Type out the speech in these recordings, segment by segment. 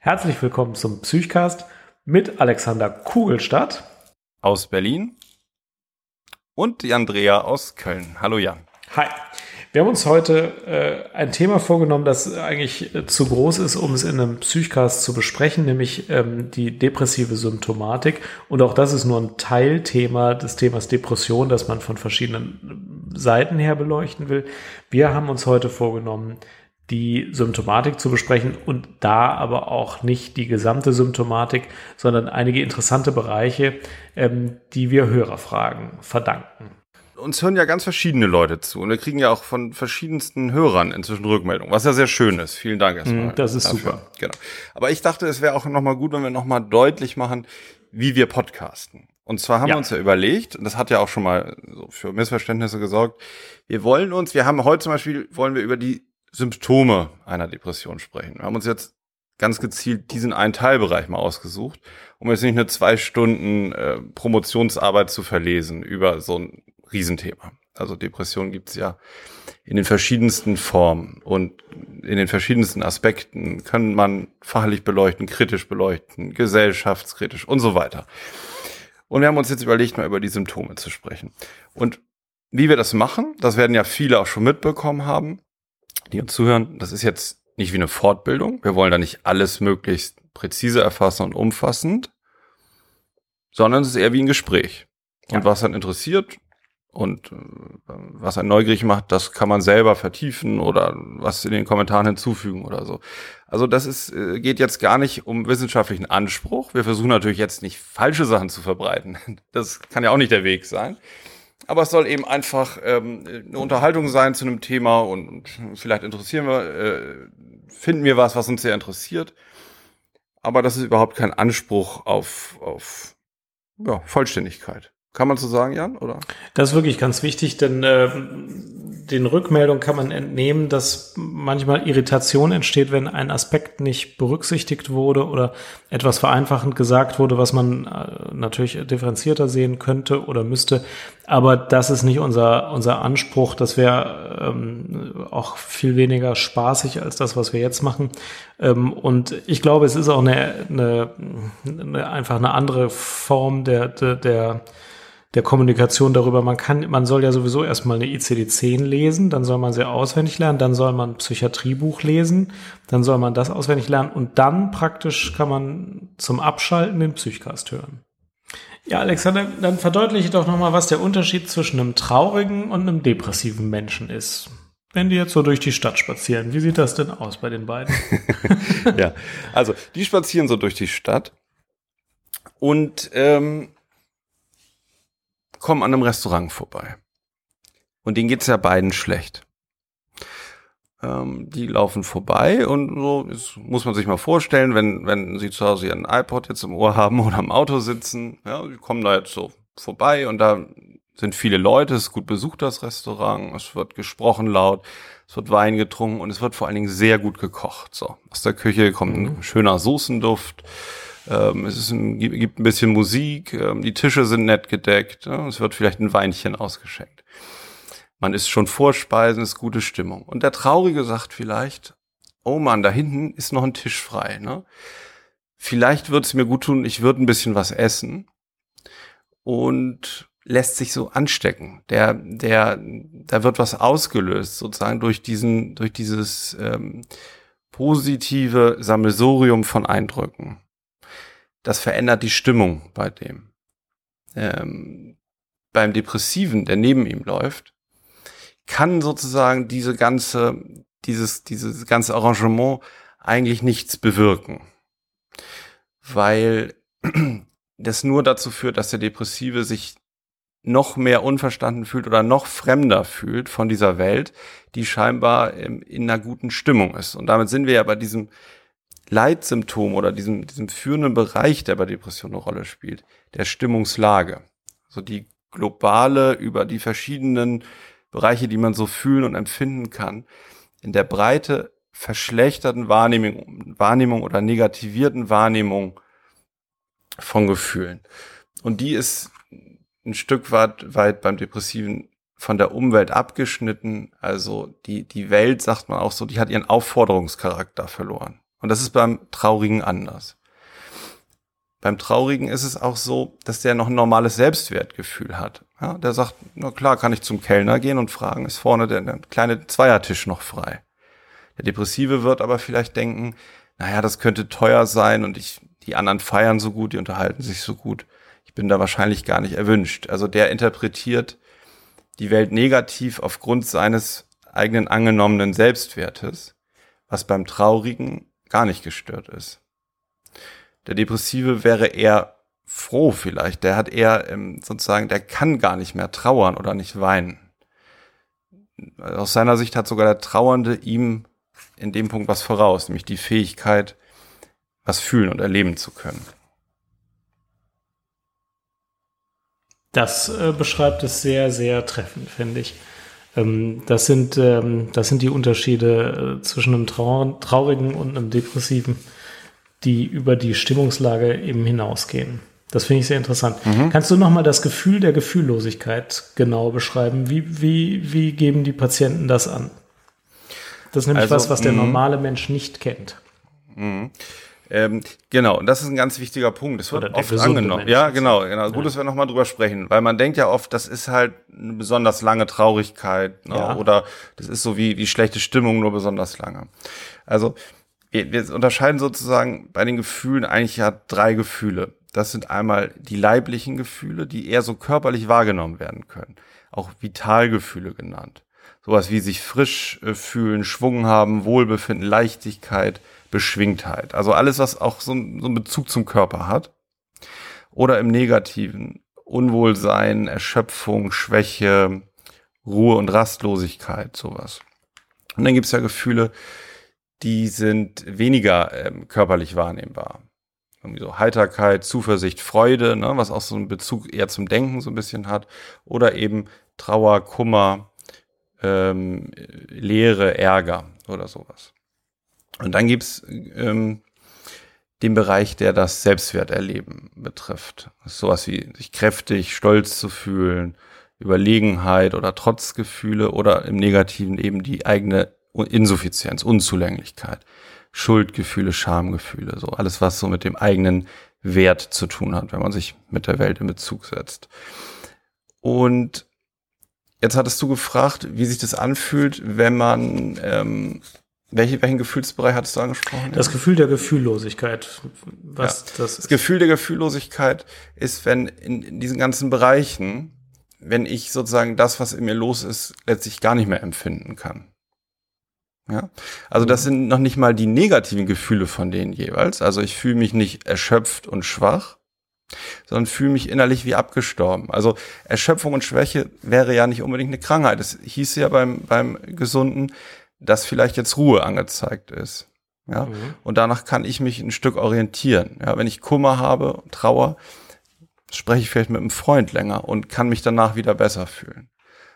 Herzlich willkommen zum Psychcast mit Alexander Kugelstadt aus Berlin und die Andrea aus Köln. Hallo Jan. Hi. Wir haben uns heute äh, ein Thema vorgenommen, das eigentlich äh, zu groß ist, um es in einem Psychcast zu besprechen, nämlich ähm, die depressive Symptomatik. Und auch das ist nur ein Teilthema des Themas Depression, das man von verschiedenen Seiten her beleuchten will. Wir haben uns heute vorgenommen, die Symptomatik zu besprechen und da aber auch nicht die gesamte Symptomatik, sondern einige interessante Bereiche, ähm, die wir Hörerfragen verdanken uns hören ja ganz verschiedene Leute zu und wir kriegen ja auch von verschiedensten Hörern inzwischen Rückmeldungen, was ja sehr schön ist. Vielen Dank erstmal. Mm, das ist dafür. super. Genau. Aber ich dachte, es wäre auch nochmal gut, wenn wir nochmal deutlich machen, wie wir podcasten. Und zwar haben ja. wir uns ja überlegt, und das hat ja auch schon mal so für Missverständnisse gesorgt, wir wollen uns, wir haben heute zum Beispiel, wollen wir über die Symptome einer Depression sprechen. Wir haben uns jetzt ganz gezielt diesen einen Teilbereich mal ausgesucht, um jetzt nicht nur zwei Stunden äh, Promotionsarbeit zu verlesen über so ein Riesenthema. Also Depression gibt's ja in den verschiedensten Formen und in den verschiedensten Aspekten kann man fachlich beleuchten, kritisch beleuchten, gesellschaftskritisch und so weiter. Und wir haben uns jetzt überlegt, mal über die Symptome zu sprechen. Und wie wir das machen, das werden ja viele auch schon mitbekommen haben, die uns zuhören. Das ist jetzt nicht wie eine Fortbildung. Wir wollen da nicht alles möglichst präzise erfassen und umfassend, sondern es ist eher wie ein Gespräch. Und ja. was dann interessiert, und äh, was einen neugierig macht, das kann man selber vertiefen oder was in den Kommentaren hinzufügen oder so. Also das ist, äh, geht jetzt gar nicht um wissenschaftlichen Anspruch. Wir versuchen natürlich jetzt nicht falsche Sachen zu verbreiten. Das kann ja auch nicht der Weg sein. Aber es soll eben einfach ähm, eine Unterhaltung sein zu einem Thema und vielleicht interessieren wir, äh, finden wir was, was uns sehr interessiert. Aber das ist überhaupt kein Anspruch auf, auf ja, Vollständigkeit. Kann man so sagen, Jan? Oder? Das ist wirklich ganz wichtig, denn äh, den Rückmeldungen kann man entnehmen, dass manchmal Irritation entsteht, wenn ein Aspekt nicht berücksichtigt wurde oder etwas vereinfachend gesagt wurde, was man äh, natürlich differenzierter sehen könnte oder müsste. Aber das ist nicht unser, unser Anspruch. Das wäre ähm, auch viel weniger spaßig als das, was wir jetzt machen. Ähm, und ich glaube, es ist auch eine, eine, eine einfach eine andere Form der, der, der der Kommunikation darüber. Man kann, man soll ja sowieso erstmal eine ICD-10 lesen, dann soll man sie auswendig lernen, dann soll man ein Psychiatriebuch lesen, dann soll man das auswendig lernen und dann praktisch kann man zum Abschalten den Psychcast hören. Ja, Alexander, dann verdeutliche doch nochmal, was der Unterschied zwischen einem traurigen und einem depressiven Menschen ist. Wenn die jetzt so durch die Stadt spazieren, wie sieht das denn aus bei den beiden? ja, also die spazieren so durch die Stadt und ähm, kommen an einem Restaurant vorbei. Und denen geht's ja beiden schlecht. Ähm, die laufen vorbei und so das muss man sich mal vorstellen, wenn, wenn sie zu Hause ihren iPod jetzt im Ohr haben oder im Auto sitzen, ja, die kommen da jetzt so vorbei und da sind viele Leute, es ist gut besucht das Restaurant, es wird gesprochen laut, es wird Wein getrunken und es wird vor allen Dingen sehr gut gekocht. So, aus der Küche kommt ein mhm. schöner Soßenduft. Ähm, es ein, gibt ein bisschen Musik, ähm, die Tische sind nett gedeckt, ja, es wird vielleicht ein Weinchen ausgeschenkt. Man ist schon Vorspeisen, ist gute Stimmung. Und der Traurige sagt vielleicht, oh man, da hinten ist noch ein Tisch frei. Ne? Vielleicht würde es mir gut tun, ich würde ein bisschen was essen. Und lässt sich so anstecken. Der, der, da wird was ausgelöst, sozusagen durch diesen, durch dieses ähm, positive Sammelsurium von Eindrücken das verändert die Stimmung bei dem. Ähm, beim Depressiven, der neben ihm läuft, kann sozusagen diese ganze, dieses, dieses ganze Arrangement eigentlich nichts bewirken. Weil das nur dazu führt, dass der Depressive sich noch mehr unverstanden fühlt oder noch fremder fühlt von dieser Welt, die scheinbar in einer guten Stimmung ist. Und damit sind wir ja bei diesem Leitsymptom oder diesem, diesem führenden Bereich, der bei Depression eine Rolle spielt, der Stimmungslage. Also die globale über die verschiedenen Bereiche, die man so fühlen und empfinden kann, in der Breite verschlechterten Wahrnehmung, Wahrnehmung oder negativierten Wahrnehmung von Gefühlen. Und die ist ein Stück weit, weit beim Depressiven von der Umwelt abgeschnitten. Also die, die Welt, sagt man auch so, die hat ihren Aufforderungscharakter verloren. Und das ist beim Traurigen anders. Beim Traurigen ist es auch so, dass der noch ein normales Selbstwertgefühl hat. Ja, der sagt, na klar, kann ich zum Kellner gehen und fragen, ist vorne der, der kleine Zweiertisch noch frei. Der Depressive wird aber vielleicht denken, naja, das könnte teuer sein und ich, die anderen feiern so gut, die unterhalten sich so gut. Ich bin da wahrscheinlich gar nicht erwünscht. Also der interpretiert die Welt negativ aufgrund seines eigenen angenommenen Selbstwertes, was beim Traurigen gar nicht gestört ist. Der Depressive wäre eher froh vielleicht. Der hat eher ähm, sozusagen, der kann gar nicht mehr trauern oder nicht weinen. Aus seiner Sicht hat sogar der Trauernde ihm in dem Punkt was voraus, nämlich die Fähigkeit, was fühlen und erleben zu können. Das äh, beschreibt es sehr, sehr treffend, finde ich. Ähm, das, sind, ähm, das sind die Unterschiede äh, zwischen einem Trau traurigen und einem depressiven, die über die Stimmungslage eben hinausgehen. Das finde ich sehr interessant. Mhm. Kannst du nochmal das Gefühl der Gefühllosigkeit genau beschreiben? Wie, wie, wie geben die Patienten das an? Das ist nämlich also, was, was der mhm. normale Mensch nicht kennt. Ähm, genau, und das ist ein ganz wichtiger Punkt. Das wird oft angenommen. Mensch. Ja, genau, genau. Gut, dass wir nochmal drüber sprechen, weil man denkt ja oft, das ist halt eine besonders lange Traurigkeit ne? ja. oder das ist so wie, wie schlechte Stimmung, nur besonders lange. Also wir, wir unterscheiden sozusagen bei den Gefühlen eigentlich ja drei Gefühle. Das sind einmal die leiblichen Gefühle, die eher so körperlich wahrgenommen werden können. Auch Vitalgefühle genannt. Sowas wie sich frisch äh, fühlen, Schwung haben, Wohlbefinden, Leichtigkeit, Beschwingtheit. Also alles, was auch so, so einen Bezug zum Körper hat. Oder im Negativen Unwohlsein, Erschöpfung, Schwäche, Ruhe und Rastlosigkeit, sowas. Und dann gibt's ja Gefühle, die sind weniger ähm, körperlich wahrnehmbar. Irgendwie so Heiterkeit, Zuversicht, Freude, ne, was auch so einen Bezug eher zum Denken so ein bisschen hat. Oder eben Trauer, Kummer, ähm, Leere, Ärger oder sowas. Und dann gibt's ähm, den Bereich, der das Selbstwerterleben betrifft. sowas wie sich kräftig, stolz zu fühlen, Überlegenheit oder Trotzgefühle oder im Negativen eben die eigene Insuffizienz, Unzulänglichkeit, Schuldgefühle, Schamgefühle, so alles, was so mit dem eigenen Wert zu tun hat, wenn man sich mit der Welt in Bezug setzt. Und jetzt hattest du gefragt, wie sich das anfühlt, wenn man ähm, welche, welchen Gefühlsbereich hattest du angesprochen? Das Gefühl der Gefühllosigkeit. Was ja. das, das Gefühl der Gefühllosigkeit ist, wenn in, in diesen ganzen Bereichen, wenn ich sozusagen das, was in mir los ist, letztlich gar nicht mehr empfinden kann. Ja, also das mhm. sind noch nicht mal die negativen Gefühle von denen jeweils. Also ich fühle mich nicht erschöpft und schwach, sondern fühle mich innerlich wie abgestorben. Also Erschöpfung und Schwäche wäre ja nicht unbedingt eine Krankheit. Es hieß ja beim, beim Gesunden, dass vielleicht jetzt Ruhe angezeigt ist. Ja, mhm. und danach kann ich mich ein Stück orientieren. Ja, wenn ich Kummer habe, Trauer, spreche ich vielleicht mit einem Freund länger und kann mich danach wieder besser fühlen.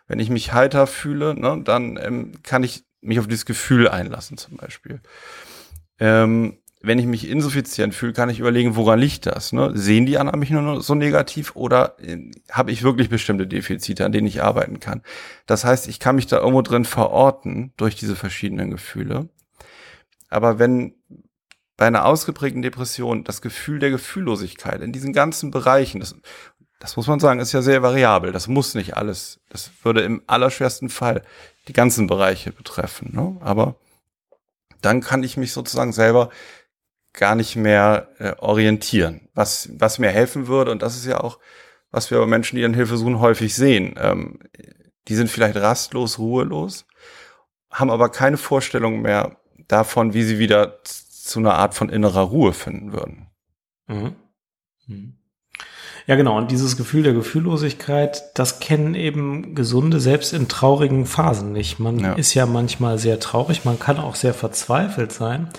Wenn ich mich heiter fühle, ne, dann ähm, kann ich mich auf dieses Gefühl einlassen, zum Beispiel. Ähm, wenn ich mich insuffizient fühle, kann ich überlegen, woran liegt das? Ne? Sehen die anderen mich nur so negativ oder äh, habe ich wirklich bestimmte Defizite, an denen ich arbeiten kann? Das heißt, ich kann mich da irgendwo drin verorten durch diese verschiedenen Gefühle. Aber wenn bei einer ausgeprägten Depression das Gefühl der Gefühllosigkeit in diesen ganzen Bereichen, das, das muss man sagen, ist ja sehr variabel. Das muss nicht alles. Das würde im allerschwersten Fall die ganzen Bereiche betreffen. Ne? Aber dann kann ich mich sozusagen selber gar nicht mehr äh, orientieren, was, was mir helfen würde. Und das ist ja auch, was wir bei Menschen, die dann Hilfe suchen, häufig sehen. Ähm, die sind vielleicht rastlos, ruhelos, haben aber keine Vorstellung mehr davon, wie sie wieder zu einer Art von innerer Ruhe finden würden. Mhm. Mhm. Ja, genau. Und dieses Gefühl der Gefühllosigkeit, das kennen eben Gesunde selbst in traurigen Phasen nicht. Man ja. ist ja manchmal sehr traurig, man kann auch sehr verzweifelt sein.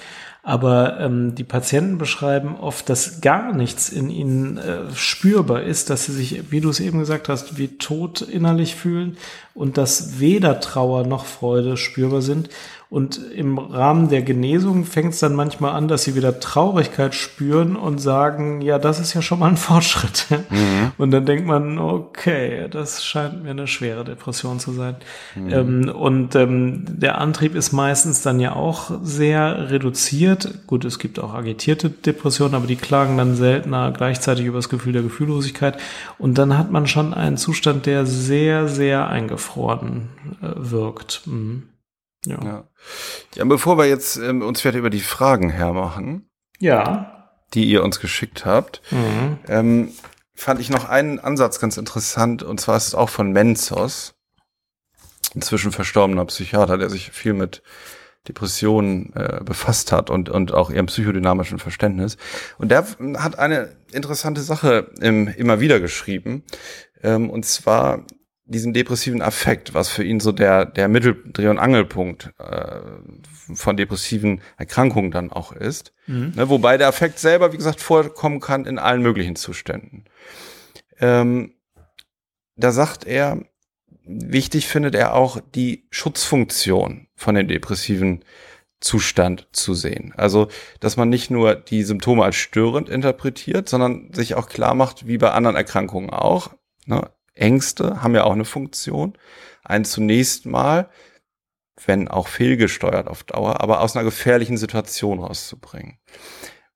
Aber ähm, die Patienten beschreiben oft, dass gar nichts in ihnen äh, spürbar ist, dass sie sich, wie du es eben gesagt hast, wie tot innerlich fühlen und dass weder Trauer noch Freude spürbar sind. Und im Rahmen der Genesung fängt es dann manchmal an, dass sie wieder Traurigkeit spüren und sagen, ja, das ist ja schon mal ein Fortschritt. Mhm. Und dann denkt man, okay, das scheint mir eine schwere Depression zu sein. Mhm. Ähm, und ähm, der Antrieb ist meistens dann ja auch sehr reduziert. Gut, es gibt auch agitierte Depressionen, aber die klagen dann seltener gleichzeitig über das Gefühl der Gefühllosigkeit. Und dann hat man schon einen Zustand, der sehr, sehr eingefroren äh, wirkt. Mhm. Ja. ja. ja. bevor wir jetzt ähm, uns weiter über die Fragen hermachen. Ja. Die ihr uns geschickt habt, mhm. ähm, fand ich noch einen Ansatz ganz interessant, und zwar ist es auch von Menzos, inzwischen verstorbener Psychiater, der sich viel mit Depressionen äh, befasst hat und, und auch ihrem psychodynamischen Verständnis. Und der hat eine interessante Sache ähm, immer wieder geschrieben, ähm, und zwar diesen depressiven Affekt, was für ihn so der, der Mitteldreh- und Angelpunkt äh, von depressiven Erkrankungen dann auch ist. Mhm. Ne, wobei der Affekt selber, wie gesagt, vorkommen kann in allen möglichen Zuständen. Ähm, da sagt er, wichtig findet er auch die Schutzfunktion von dem depressiven Zustand zu sehen. Also, dass man nicht nur die Symptome als störend interpretiert, sondern sich auch klar macht, wie bei anderen Erkrankungen auch. Ne? Ängste haben ja auch eine Funktion. Ein zunächst mal, wenn auch fehlgesteuert auf Dauer, aber aus einer gefährlichen Situation rauszubringen.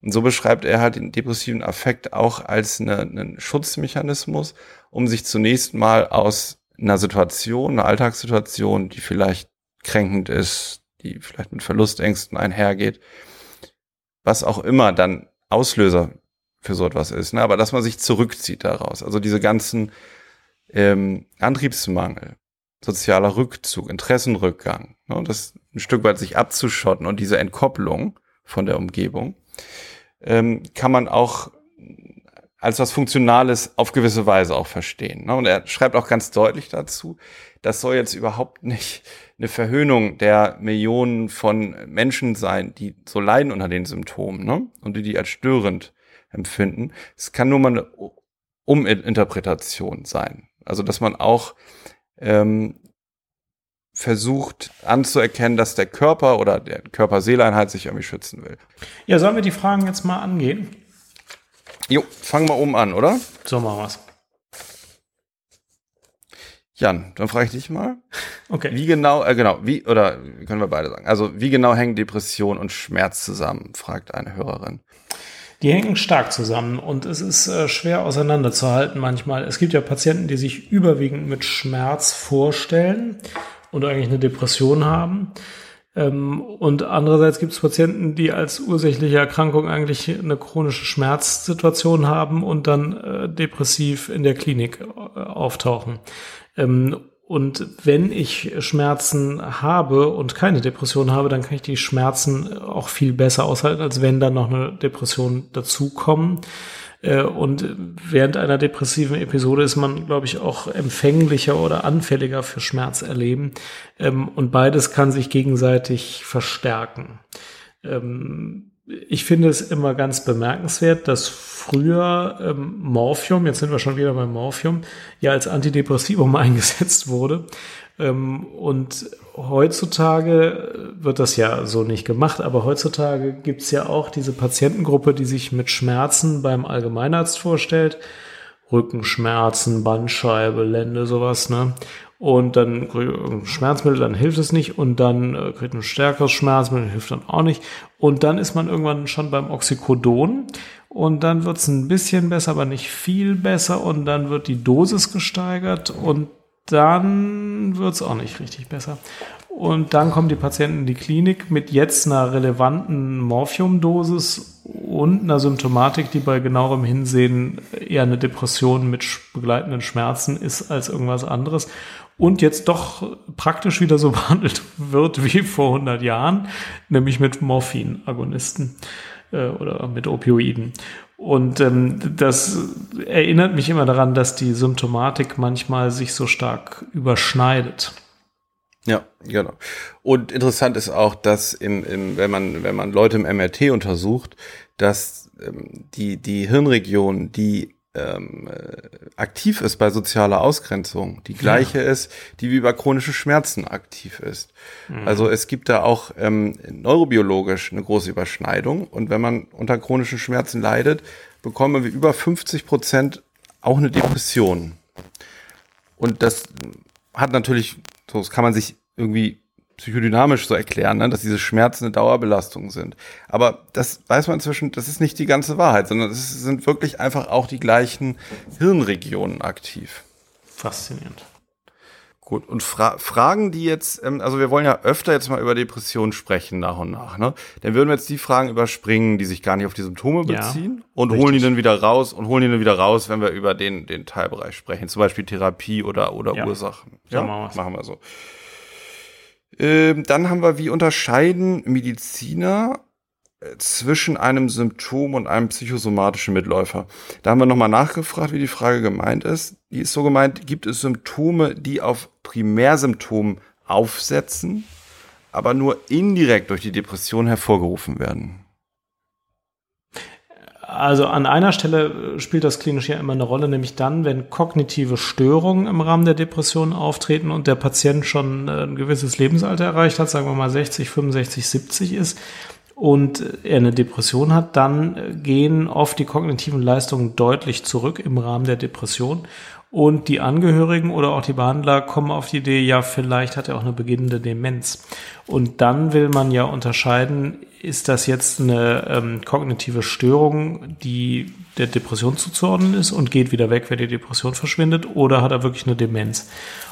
Und so beschreibt er halt den depressiven Affekt auch als eine, einen Schutzmechanismus, um sich zunächst mal aus einer Situation, einer Alltagssituation, die vielleicht kränkend ist, die vielleicht mit Verlustängsten einhergeht, was auch immer dann Auslöser für so etwas ist, ne? aber dass man sich zurückzieht daraus. Also diese ganzen ähm, Antriebsmangel, sozialer Rückzug, Interessenrückgang, ne, das ein Stück weit sich abzuschotten und diese Entkopplung von der Umgebung, ähm, kann man auch als was Funktionales auf gewisse Weise auch verstehen. Ne? Und er schreibt auch ganz deutlich dazu, das soll jetzt überhaupt nicht eine Verhöhnung der Millionen von Menschen sein, die so leiden unter den Symptomen ne? und die die als störend empfinden. Es kann nur mal eine Uminterpretation sein. Also dass man auch ähm, versucht anzuerkennen, dass der Körper oder der Körper-Seele-Einheit sich irgendwie schützen will. Ja, sollen wir die Fragen jetzt mal angehen? Jo, fangen wir oben an, oder? So machen wir's. Jan, dann frage ich dich mal. Okay. Wie genau, äh, genau, wie, oder können wir beide sagen, also wie genau hängen Depression und Schmerz zusammen, fragt eine Hörerin. Die hängen stark zusammen und es ist äh, schwer auseinanderzuhalten manchmal. Es gibt ja Patienten, die sich überwiegend mit Schmerz vorstellen und eigentlich eine Depression haben. Ähm, und andererseits gibt es Patienten, die als ursächliche Erkrankung eigentlich eine chronische Schmerzsituation haben und dann äh, depressiv in der Klinik äh, auftauchen. Ähm, und wenn ich Schmerzen habe und keine Depression habe, dann kann ich die Schmerzen auch viel besser aushalten, als wenn dann noch eine Depression dazukommen. Äh, und während einer depressiven Episode ist man, glaube ich, auch empfänglicher oder anfälliger für Schmerz erleben. Ähm, und beides kann sich gegenseitig verstärken. Ich finde es immer ganz bemerkenswert, dass früher ähm, Morphium, jetzt sind wir schon wieder beim Morphium, ja als Antidepressivum eingesetzt wurde. Ähm, und heutzutage wird das ja so nicht gemacht, aber heutzutage gibt's ja auch diese Patientengruppe, die sich mit Schmerzen beim Allgemeinarzt vorstellt. Rückenschmerzen, Bandscheibe, Lende, sowas, ne? und dann Schmerzmittel, dann hilft es nicht und dann äh, kriegt ein stärkeres Schmerzmittel, hilft dann auch nicht und dann ist man irgendwann schon beim Oxycodon und dann wird es ein bisschen besser, aber nicht viel besser und dann wird die Dosis gesteigert und dann wird es auch nicht richtig besser. Und dann kommen die Patienten in die Klinik mit jetzt einer relevanten Morphiumdosis und einer Symptomatik, die bei genauerem Hinsehen eher eine Depression mit begleitenden Schmerzen ist als irgendwas anderes und jetzt doch praktisch wieder so behandelt wird wie vor 100 Jahren, nämlich mit Morphinagonisten äh, oder mit Opioiden. Und ähm, das erinnert mich immer daran, dass die Symptomatik manchmal sich so stark überschneidet. Ja, genau. Und interessant ist auch, dass im, im, wenn man wenn man Leute im MRT untersucht, dass ähm, die die Hirnregionen, die ähm, äh, aktiv ist bei sozialer Ausgrenzung, die gleiche ja. ist, die wie bei chronischen Schmerzen aktiv ist. Mhm. Also es gibt da auch ähm, neurobiologisch eine große Überschneidung. Und wenn man unter chronischen Schmerzen leidet, bekommen wir über 50 Prozent auch eine Depression. Und das hat natürlich, so das kann man sich irgendwie psychodynamisch so erklären, ne, dass diese Schmerzen eine Dauerbelastung sind. Aber das weiß man inzwischen, das ist nicht die ganze Wahrheit, sondern es sind wirklich einfach auch die gleichen Hirnregionen aktiv. Faszinierend. Gut, und Fra Fragen, die jetzt, ähm, also wir wollen ja öfter jetzt mal über Depressionen sprechen, nach und nach, ne? Dann würden wir jetzt die Fragen überspringen, die sich gar nicht auf die Symptome beziehen ja, und richtig. holen die dann wieder raus und holen die dann wieder raus, wenn wir über den, den Teilbereich sprechen, zum Beispiel Therapie oder, oder ja. Ursachen. Ja, ja machen, machen wir so. Ähm, dann haben wir, wie unterscheiden Mediziner äh, zwischen einem Symptom und einem psychosomatischen Mitläufer. Da haben wir nochmal nachgefragt, wie die Frage gemeint ist. Die ist so gemeint, gibt es Symptome, die auf Primärsymptomen aufsetzen, aber nur indirekt durch die Depression hervorgerufen werden? Also an einer Stelle spielt das klinisch ja immer eine Rolle, nämlich dann, wenn kognitive Störungen im Rahmen der Depression auftreten und der Patient schon äh, ein gewisses Lebensalter erreicht hat, sagen wir mal 60, 65, 70 ist und er eine Depression hat, dann gehen oft die kognitiven Leistungen deutlich zurück im Rahmen der Depression und die Angehörigen oder auch die Behandler kommen auf die Idee, ja, vielleicht hat er auch eine beginnende Demenz. Und dann will man ja unterscheiden, ist das jetzt eine ähm, kognitive Störung, die der Depression zuzuordnen ist und geht wieder weg, wenn die Depression verschwindet, oder hat er wirklich eine Demenz?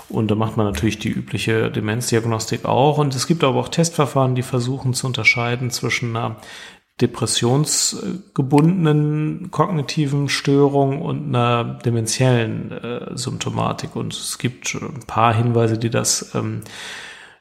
Und da macht man natürlich die übliche Demenzdiagnostik auch. Und es gibt aber auch Testverfahren, die versuchen zu unterscheiden zwischen einer depressionsgebundenen kognitiven Störung und einer dementiellen äh, Symptomatik. Und es gibt ein paar Hinweise, die das ähm,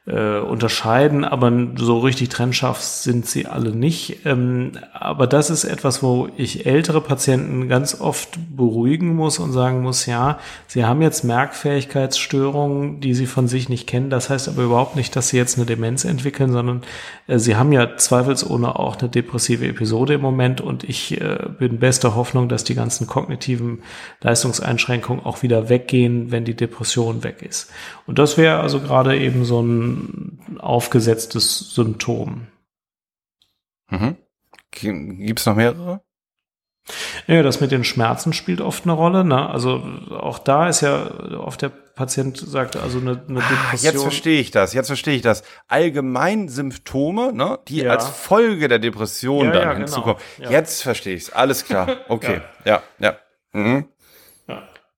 äh, unterscheiden, aber so richtig trennscharf sind sie alle nicht. Ähm, aber das ist etwas, wo ich ältere Patienten ganz oft beruhigen muss und sagen muss, ja, sie haben jetzt Merkfähigkeitsstörungen, die sie von sich nicht kennen. Das heißt aber überhaupt nicht, dass sie jetzt eine Demenz entwickeln, sondern äh, sie haben ja zweifelsohne auch eine depressive Episode im Moment und ich äh, bin bester Hoffnung, dass die ganzen kognitiven Leistungseinschränkungen auch wieder weggehen, wenn die Depression weg ist. Und das wäre also gerade eben so ein aufgesetztes Symptom. Mhm. Gibt es noch mehrere? Ja, das mit den Schmerzen spielt oft eine Rolle. Ne? Also auch da ist ja oft der Patient sagt, also eine, eine ah, Depression. Jetzt verstehe ich das, jetzt verstehe ich das. Allgemein Symptome, ne, die ja. als Folge der Depression ja, dann ja, genau. hinzukommen. Genau. Jetzt verstehe ich es, alles klar. Okay, ja, ja. Mhm.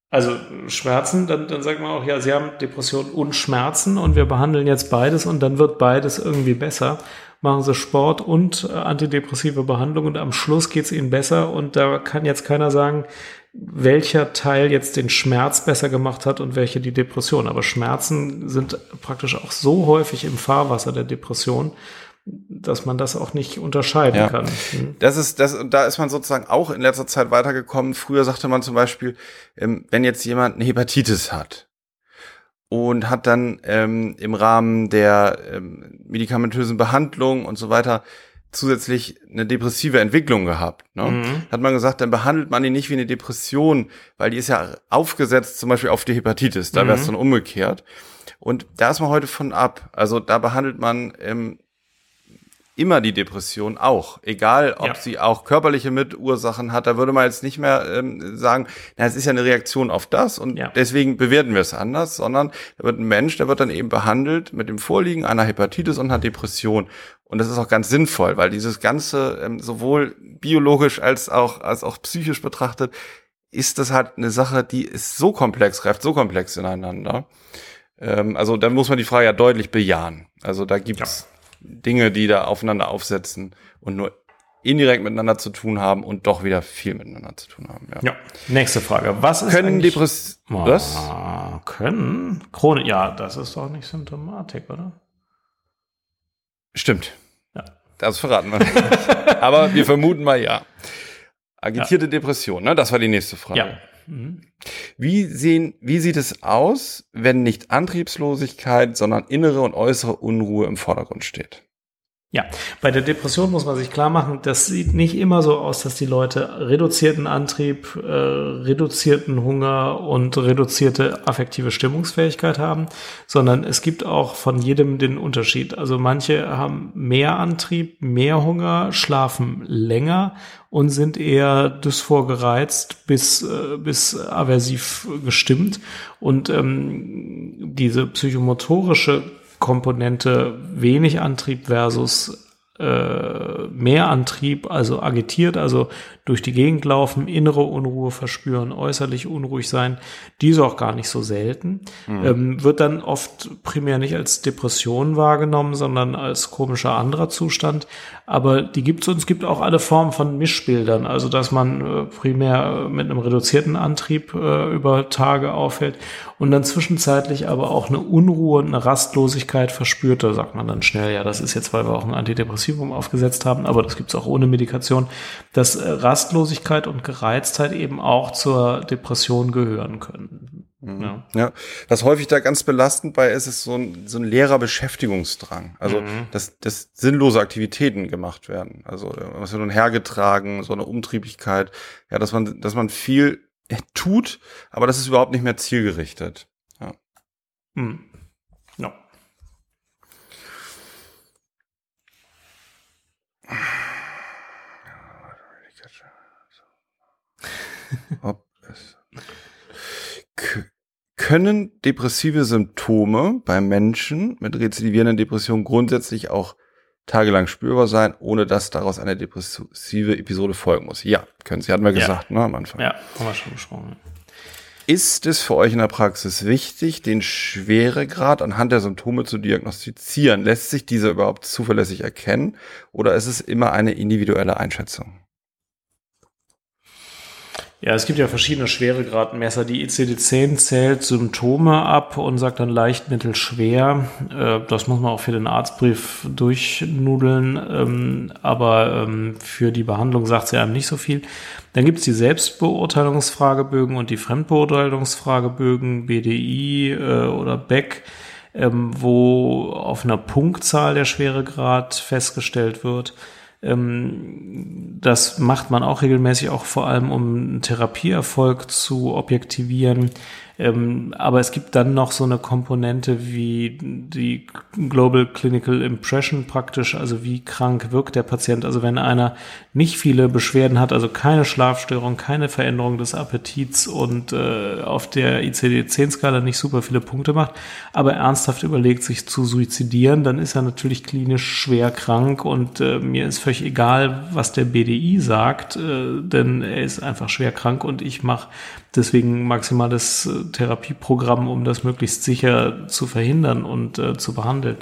Also Schmerzen, dann, dann sagt man auch, ja, Sie haben Depression und Schmerzen und wir behandeln jetzt beides und dann wird beides irgendwie besser. Machen Sie Sport und äh, antidepressive Behandlung und am Schluss geht es Ihnen besser und da kann jetzt keiner sagen, welcher Teil jetzt den Schmerz besser gemacht hat und welche die Depression. Aber Schmerzen sind praktisch auch so häufig im Fahrwasser der Depression, dass man das auch nicht unterscheiden ja. kann. Mhm. Das ist, das, da ist man sozusagen auch in letzter Zeit weitergekommen. Früher sagte man zum Beispiel, ähm, wenn jetzt jemand eine Hepatitis hat und hat dann ähm, im Rahmen der ähm, medikamentösen Behandlung und so weiter zusätzlich eine depressive Entwicklung gehabt. Ne? Mhm. Hat man gesagt, dann behandelt man die nicht wie eine Depression, weil die ist ja aufgesetzt zum Beispiel auf die Hepatitis. Da wäre es mhm. dann umgekehrt. Und da ist man heute von ab. Also da behandelt man ähm, immer die Depression auch. Egal, ob ja. sie auch körperliche Mitursachen hat, da würde man jetzt nicht mehr ähm, sagen, na, es ist ja eine Reaktion auf das und ja. deswegen bewerten wir es anders, sondern da wird ein Mensch, der wird dann eben behandelt mit dem Vorliegen einer Hepatitis und einer Depression. Und das ist auch ganz sinnvoll, weil dieses Ganze ähm, sowohl biologisch als auch, als auch psychisch betrachtet, ist das halt eine Sache, die ist so komplex, greift so komplex ineinander. Ähm, also da muss man die Frage ja deutlich bejahen. Also da gibt's ja Dinge, die da aufeinander aufsetzen und nur indirekt miteinander zu tun haben und doch wieder viel miteinander zu tun haben. Ja, ja. nächste Frage. Was ist können Depress oh, was? Können Krone ja, das ist doch nicht Symptomatik, oder? Stimmt. Ja. Das verraten wir nicht. Aber wir vermuten mal ja. Agitierte ja. Depression, ne? Das war die nächste Frage. Ja. Mhm. Wie sehen, wie sieht es aus, wenn nicht Antriebslosigkeit, sondern innere und äußere Unruhe im Vordergrund steht? Ja, bei der Depression muss man sich klar machen, das sieht nicht immer so aus, dass die Leute reduzierten Antrieb, äh, reduzierten Hunger und reduzierte affektive Stimmungsfähigkeit haben, sondern es gibt auch von jedem den Unterschied. Also manche haben mehr Antrieb, mehr Hunger, schlafen länger und sind eher dysphor gereizt bis, äh, bis aversiv gestimmt. Und ähm, diese psychomotorische Komponente wenig Antrieb versus äh, mehr Antrieb, also agitiert, also durch die Gegend laufen, innere Unruhe verspüren, äußerlich unruhig sein, die ist auch gar nicht so selten, mhm. ähm, wird dann oft primär nicht als Depression wahrgenommen, sondern als komischer anderer Zustand. Aber die gibt es und es gibt auch alle Formen von Mischbildern, also dass man äh, primär mit einem reduzierten Antrieb äh, über Tage auffällt und dann zwischenzeitlich aber auch eine Unruhe und eine Rastlosigkeit verspürt. Da sagt man dann schnell, ja, das ist jetzt, weil wir auch ein Antidepressivum aufgesetzt haben, aber das gibt es auch ohne Medikation, dass äh, Rastlosigkeit und Gereiztheit eben auch zur Depression gehören können. Mhm. Ja. ja, was häufig da ganz belastend bei ist, ist so ein, so ein leerer Beschäftigungsdrang. Also, mhm. dass, dass sinnlose Aktivitäten gemacht werden. Also, was wird nun hergetragen, so eine Umtriebigkeit. Ja, dass man, dass man viel tut, aber das ist überhaupt nicht mehr zielgerichtet. Ja. Mhm. No. Ob können depressive Symptome bei Menschen mit rezidivierenden Depressionen grundsätzlich auch tagelang spürbar sein, ohne dass daraus eine depressive Episode folgen muss. Ja, können Sie, hatten wir gesagt, ja. ne, am Anfang. Ja, haben wir schon besprochen. Ist es für euch in der Praxis wichtig, den Schweregrad anhand der Symptome zu diagnostizieren? Lässt sich dieser überhaupt zuverlässig erkennen oder ist es immer eine individuelle Einschätzung? Ja, es gibt ja verschiedene Schweregradmesser. Die ICD-10 zählt Symptome ab und sagt dann leicht, mittel, schwer. Äh, das muss man auch für den Arztbrief durchnudeln. Ähm, aber ähm, für die Behandlung sagt sie einem nicht so viel. Dann gibt es die Selbstbeurteilungsfragebögen und die Fremdbeurteilungsfragebögen, BDI äh, oder Beck, ähm, wo auf einer Punktzahl der Schweregrad festgestellt wird. Ähm, das macht man auch regelmäßig, auch vor allem um Therapieerfolg zu objektivieren. Ähm, aber es gibt dann noch so eine Komponente wie die Global Clinical Impression praktisch, also wie krank wirkt der Patient. Also wenn einer nicht viele Beschwerden hat, also keine Schlafstörung, keine Veränderung des Appetits und äh, auf der ICD-10-Skala nicht super viele Punkte macht, aber ernsthaft überlegt, sich zu suizidieren, dann ist er natürlich klinisch schwer krank und äh, mir ist völlig egal, was der BDI sagt, äh, denn er ist einfach schwer krank und ich mache deswegen maximales äh, Therapieprogramm, um das möglichst sicher zu verhindern und äh, zu behandeln.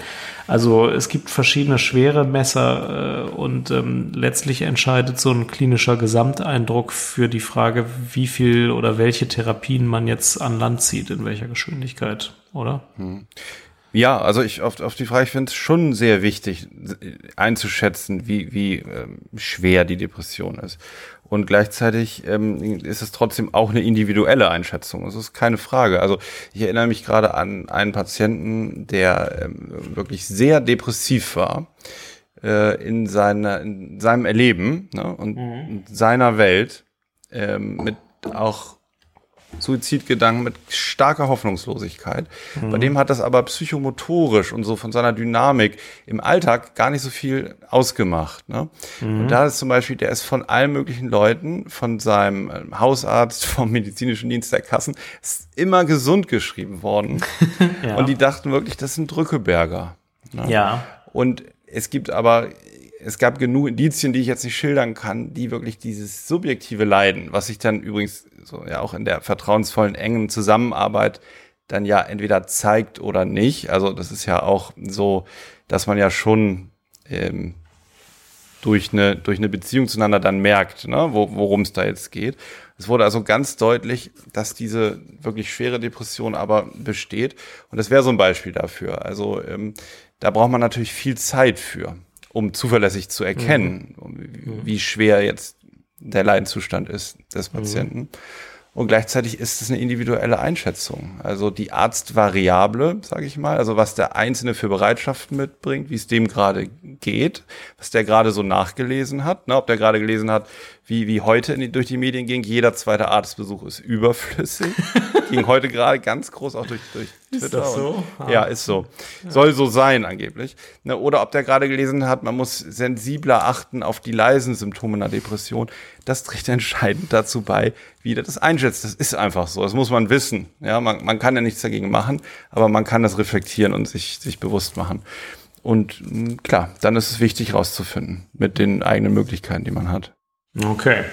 Also es gibt verschiedene schwere Messer äh, und ähm, letztlich entscheidet so ein klinischer Gesamteindruck für die Frage, wie viel oder welche Therapien man jetzt an Land zieht, in welcher Geschwindigkeit, oder? Hm. Ja, also ich auf, auf die Frage, ich finde es schon sehr wichtig einzuschätzen, wie, wie ähm, schwer die Depression ist. Und gleichzeitig ähm, ist es trotzdem auch eine individuelle Einschätzung. Das ist keine Frage. Also ich erinnere mich gerade an einen Patienten, der ähm, wirklich sehr depressiv war äh, in, seiner, in seinem Erleben ne, und mhm. seiner Welt ähm, mit auch Suizidgedanken mit starker Hoffnungslosigkeit. Mhm. Bei dem hat das aber psychomotorisch und so von seiner Dynamik im Alltag gar nicht so viel ausgemacht. Ne? Mhm. Und da ist zum Beispiel, der ist von allen möglichen Leuten, von seinem ähm, Hausarzt, vom medizinischen Dienst der Kassen, ist immer gesund geschrieben worden. ja. Und die dachten wirklich, das sind Drückeberger. Ne? Ja. Und es gibt aber es gab genug Indizien, die ich jetzt nicht schildern kann, die wirklich dieses subjektive Leiden, was sich dann übrigens so ja auch in der vertrauensvollen, engen Zusammenarbeit dann ja entweder zeigt oder nicht. Also das ist ja auch so, dass man ja schon ähm, durch eine, durch eine Beziehung zueinander dann merkt, ne, wo, worum es da jetzt geht. Es wurde also ganz deutlich, dass diese wirklich schwere Depression aber besteht. Und das wäre so ein Beispiel dafür. Also ähm, da braucht man natürlich viel Zeit für um zuverlässig zu erkennen, mhm. wie schwer jetzt der Leidenszustand ist des mhm. Patienten. Mhm. Und gleichzeitig ist es eine individuelle Einschätzung. Also die Arztvariable, sage ich mal, also was der Einzelne für Bereitschaften mitbringt, wie es dem gerade geht, was der gerade so nachgelesen hat, ne, ob der gerade gelesen hat, wie, wie heute die, durch die Medien ging, jeder zweite Arztbesuch ist überflüssig. ging heute gerade ganz groß auch durch, durch Twitter. Ist das so? Und, ja, ist so. Soll so sein angeblich. Ne, oder ob der gerade gelesen hat, man muss sensibler achten auf die leisen Symptome einer Depression. Das trägt entscheidend dazu bei, wie der das einschätzt. Das ist einfach so. Das muss man wissen. Ja, man, man kann ja nichts dagegen machen, aber man kann das reflektieren und sich, sich bewusst machen. Und klar, dann ist es wichtig rauszufinden mit den eigenen Möglichkeiten, die man hat. Okay.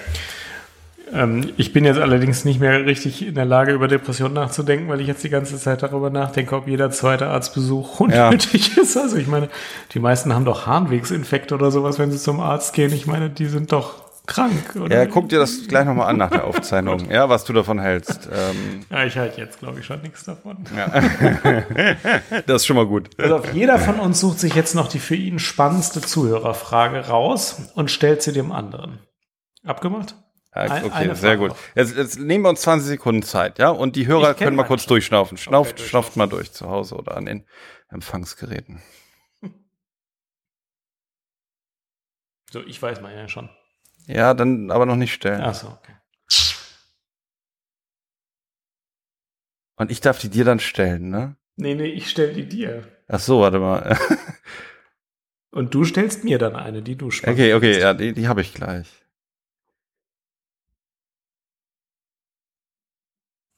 Ähm, ich bin jetzt allerdings nicht mehr richtig in der Lage, über Depressionen nachzudenken, weil ich jetzt die ganze Zeit darüber nachdenke, ob jeder zweite Arztbesuch unnötig ja. ist. Also ich meine, die meisten haben doch Harnwegsinfekt oder sowas, wenn sie zum Arzt gehen. Ich meine, die sind doch krank. Oder? Ja, guck dir das gleich nochmal an nach der Aufzeichnung, ja, was du davon hältst. Ähm, ja, ich halte jetzt, glaube ich, schon nichts davon. Ja. das ist schon mal gut. Also jeder von uns sucht sich jetzt noch die für ihn spannendste Zuhörerfrage raus und stellt sie dem anderen. Abgemacht? Ein, okay, sehr gut. Jetzt, jetzt, nehmen wir uns 20 Sekunden Zeit, ja? Und die Hörer können mal kurz durchschnaufen. Schnauft, okay, schnauft mal durch zu Hause oder an den Empfangsgeräten. So, ich weiß mal ja schon. Ja, dann aber noch nicht stellen. Ach so, okay. Und ich darf die dir dann stellen, ne? Nee, nee, ich stelle die dir. Ach so, warte mal. Und du stellst mir dann eine, die du spannst. Okay, okay, ja, die, die habe ich gleich.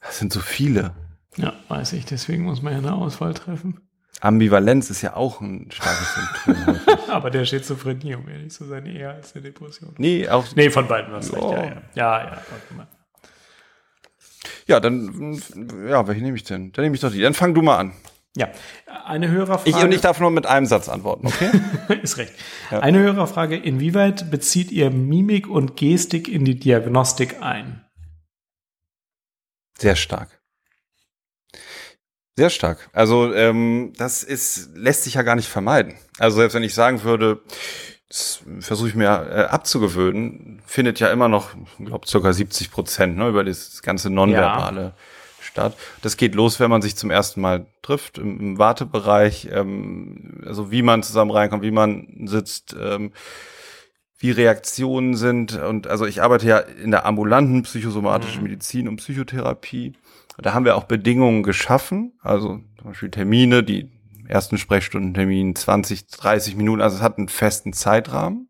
Das sind so viele. Ja, weiß ich. Deswegen muss man ja eine Auswahl treffen. Ambivalenz ist ja auch ein starkes Symptom. Aber der Schizophrenie, um ehrlich zu sein, eher als der Depression. Nee, auch. Nee, von beiden was recht. Ja, ja. Ja, ja. Ja, dann, ja, welche nehme ich denn? Dann nehme ich doch die. Dann fang du mal an. Ja, eine Hörerfrage. Ich, und ich darf nur mit einem Satz antworten, okay? ist recht. Ja. Eine Hörerfrage. Inwieweit bezieht ihr Mimik und Gestik in die Diagnostik ein? Sehr stark. Sehr stark. Also ähm, das ist lässt sich ja gar nicht vermeiden. Also selbst wenn ich sagen würde, das versuche ich mir äh, abzugewöhnen, findet ja immer noch, ich glaube, circa 70 Prozent ne, über das ganze Nonverbale ja. statt. Das geht los, wenn man sich zum ersten Mal trifft im, im Wartebereich, ähm, also wie man zusammen reinkommt, wie man sitzt. Ähm, wie Reaktionen sind. Und also ich arbeite ja in der ambulanten psychosomatischen mhm. Medizin und Psychotherapie. Da haben wir auch Bedingungen geschaffen, also zum Beispiel Termine, die ersten Sprechstundentermin 20, 30 Minuten, also es hat einen festen Zeitrahmen.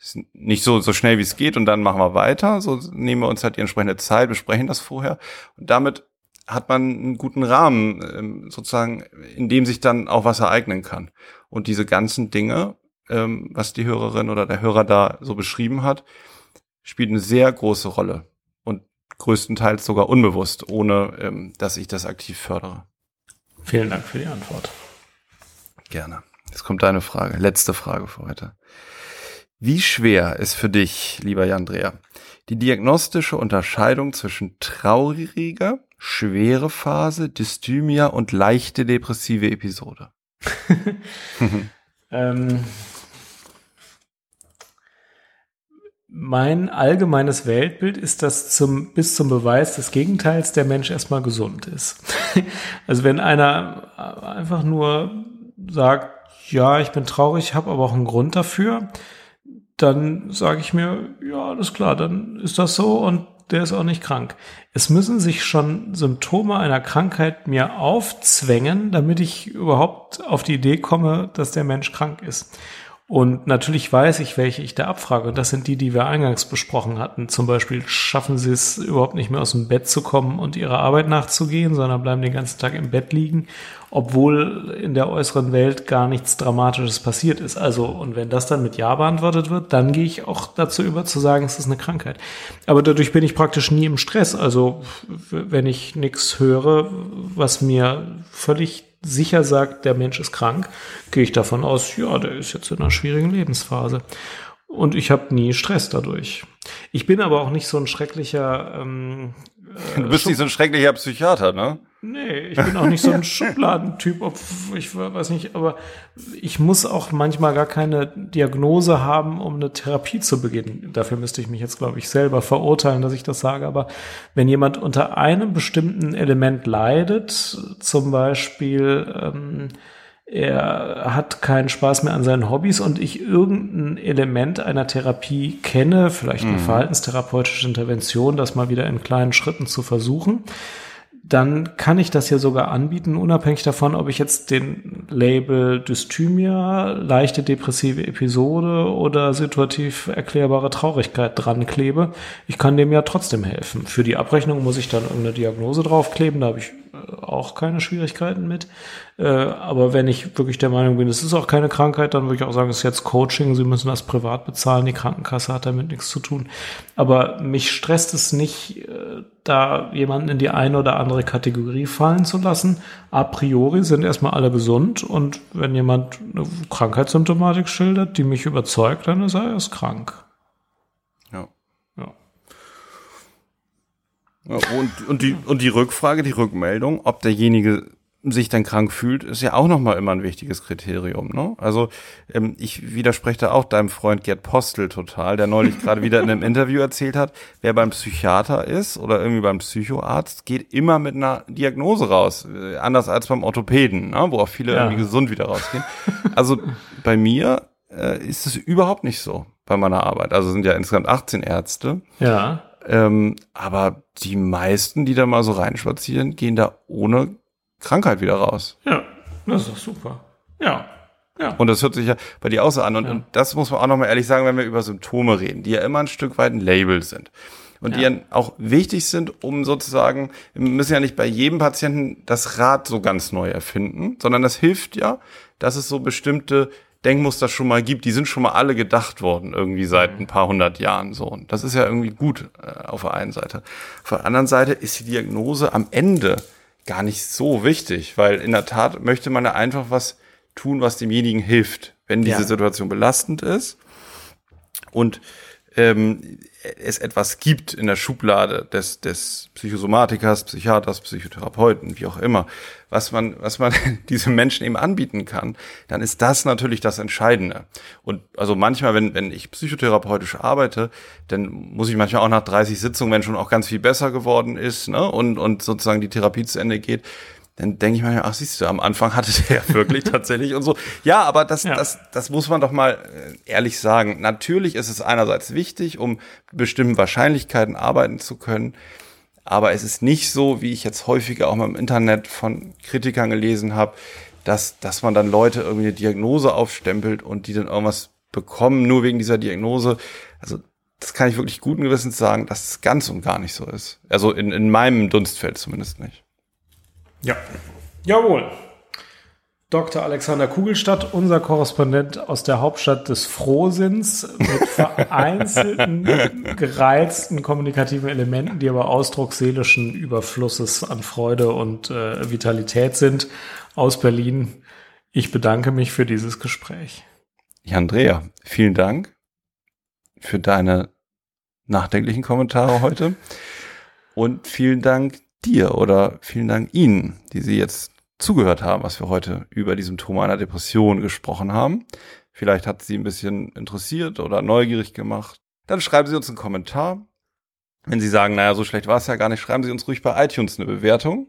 Ist nicht so, so schnell wie es geht und dann machen wir weiter. So nehmen wir uns halt die entsprechende Zeit, besprechen das vorher. Und damit hat man einen guten Rahmen, ähm, sozusagen, in dem sich dann auch was ereignen kann. Und diese ganzen Dinge ähm, was die Hörerin oder der Hörer da so beschrieben hat, spielt eine sehr große Rolle und größtenteils sogar unbewusst, ohne ähm, dass ich das aktiv fördere. Vielen Dank für die Antwort. Gerne. Jetzt kommt deine Frage, letzte Frage für heute. Wie schwer ist für dich, lieber Jandrea, die diagnostische Unterscheidung zwischen trauriger, schwere Phase, Dysthymia und leichte depressive Episode? ähm, Mein allgemeines Weltbild ist, dass zum, bis zum Beweis des Gegenteils der Mensch erstmal gesund ist. also wenn einer einfach nur sagt, ja, ich bin traurig, habe aber auch einen Grund dafür, dann sage ich mir, ja, alles klar, dann ist das so und der ist auch nicht krank. Es müssen sich schon Symptome einer Krankheit mir aufzwängen, damit ich überhaupt auf die Idee komme, dass der Mensch krank ist. Und natürlich weiß ich, welche ich da abfrage. Und das sind die, die wir eingangs besprochen hatten. Zum Beispiel schaffen sie es überhaupt nicht mehr aus dem Bett zu kommen und ihrer Arbeit nachzugehen, sondern bleiben den ganzen Tag im Bett liegen, obwohl in der äußeren Welt gar nichts Dramatisches passiert ist. Also, und wenn das dann mit Ja beantwortet wird, dann gehe ich auch dazu über zu sagen, es ist eine Krankheit. Aber dadurch bin ich praktisch nie im Stress. Also, wenn ich nichts höre, was mir völlig sicher sagt, der Mensch ist krank, gehe ich davon aus, ja, der ist jetzt in einer schwierigen Lebensphase. Und ich habe nie Stress dadurch. Ich bin aber auch nicht so ein schrecklicher. Ähm, äh, du bist nicht so ein schrecklicher Psychiater, ne? Nee, ich bin auch nicht so ein Schubladentyp, ob ich weiß nicht, aber ich muss auch manchmal gar keine Diagnose haben, um eine Therapie zu beginnen. Dafür müsste ich mich jetzt, glaube ich, selber verurteilen, dass ich das sage. Aber wenn jemand unter einem bestimmten Element leidet, zum Beispiel ähm, er hat keinen Spaß mehr an seinen Hobbys und ich irgendein Element einer Therapie kenne, vielleicht eine mhm. verhaltenstherapeutische Intervention, das mal wieder in kleinen Schritten zu versuchen, dann kann ich das ja sogar anbieten, unabhängig davon, ob ich jetzt den Label Dysthymia, leichte depressive Episode oder situativ erklärbare Traurigkeit dran klebe. Ich kann dem ja trotzdem helfen. Für die Abrechnung muss ich dann irgendeine Diagnose draufkleben, da habe ich auch keine Schwierigkeiten mit. Äh, aber wenn ich wirklich der Meinung bin, es ist auch keine Krankheit, dann würde ich auch sagen, es ist jetzt Coaching, Sie müssen das privat bezahlen, die Krankenkasse hat damit nichts zu tun. Aber mich stresst es nicht, äh, da jemanden in die eine oder andere Kategorie fallen zu lassen. A priori sind erstmal alle gesund und wenn jemand eine Krankheitssymptomatik schildert, die mich überzeugt, dann ist er erst krank. Ja. Ja. ja und, und, die, und die Rückfrage, die Rückmeldung, ob derjenige sich dann krank fühlt, ist ja auch nochmal immer ein wichtiges Kriterium. Ne? Also ähm, ich widerspreche da auch deinem Freund Gerd Postel total, der neulich gerade wieder in einem Interview erzählt hat, wer beim Psychiater ist oder irgendwie beim Psychoarzt, geht immer mit einer Diagnose raus. Äh, anders als beim Orthopäden, ne? wo auch viele ja. irgendwie gesund wieder rausgehen. Also bei mir äh, ist es überhaupt nicht so bei meiner Arbeit. Also sind ja insgesamt 18 Ärzte. Ja. Ähm, aber die meisten, die da mal so reinspazieren, gehen da ohne Krankheit wieder raus. Ja, das ist doch super. Ja. Ja. Und das hört sich ja bei dir auch so an. Und, ja. und das muss man auch nochmal ehrlich sagen, wenn wir über Symptome reden, die ja immer ein Stück weit ein Label sind. Und ja. die ja auch wichtig sind, um sozusagen, wir müssen ja nicht bei jedem Patienten das Rad so ganz neu erfinden, sondern das hilft ja, dass es so bestimmte Denkmuster schon mal gibt. Die sind schon mal alle gedacht worden, irgendwie seit mhm. ein paar hundert Jahren so. Und das ist ja irgendwie gut äh, auf der einen Seite. Auf der anderen Seite ist die Diagnose am Ende gar nicht so wichtig, weil in der Tat möchte man ja einfach was tun, was demjenigen hilft, wenn diese ja. Situation belastend ist und ähm, es etwas gibt in der Schublade des, des Psychosomatikers, Psychiaters, Psychotherapeuten, wie auch immer, was man, was man diesem Menschen eben anbieten kann, dann ist das natürlich das Entscheidende. Und also manchmal, wenn, wenn ich psychotherapeutisch arbeite, dann muss ich manchmal auch nach 30 Sitzungen, wenn schon auch ganz viel besser geworden ist, ne, und, und sozusagen die Therapie zu Ende geht, dann denke ich mir, ach siehst du, am Anfang hatte der ja wirklich tatsächlich und so. Ja, aber das, ja. das, das muss man doch mal äh, ehrlich sagen. Natürlich ist es einerseits wichtig, um bestimmten Wahrscheinlichkeiten arbeiten zu können. Aber es ist nicht so, wie ich jetzt häufiger auch mal im Internet von Kritikern gelesen habe, dass, dass man dann Leute irgendwie eine Diagnose aufstempelt und die dann irgendwas bekommen, nur wegen dieser Diagnose. Also das kann ich wirklich guten Gewissens sagen, dass es ganz und gar nicht so ist. Also in, in meinem Dunstfeld zumindest nicht. Ja. Jawohl. Dr. Alexander Kugelstadt, unser Korrespondent aus der Hauptstadt des Frohsinns, mit vereinzelten, gereizten kommunikativen Elementen, die aber Ausdruck seelischen Überflusses an Freude und äh, Vitalität sind, aus Berlin. Ich bedanke mich für dieses Gespräch. Ja, Andrea, vielen Dank für deine nachdenklichen Kommentare heute. Und vielen Dank dir oder vielen Dank Ihnen, die Sie jetzt zugehört haben, was wir heute über die Symptome einer Depression gesprochen haben. Vielleicht hat Sie ein bisschen interessiert oder neugierig gemacht. Dann schreiben Sie uns einen Kommentar. Wenn Sie sagen, naja, so schlecht war es ja gar nicht, schreiben Sie uns ruhig bei iTunes eine Bewertung.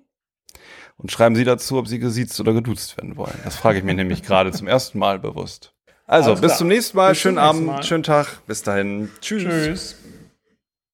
Und schreiben Sie dazu, ob Sie gesiezt oder geduzt werden wollen. Das frage ich mir nämlich gerade zum ersten Mal bewusst. Also, bis zum nächsten Mal. Bis schönen Abend, Mal. schönen Tag. Bis dahin. Tschüss. Tschüss.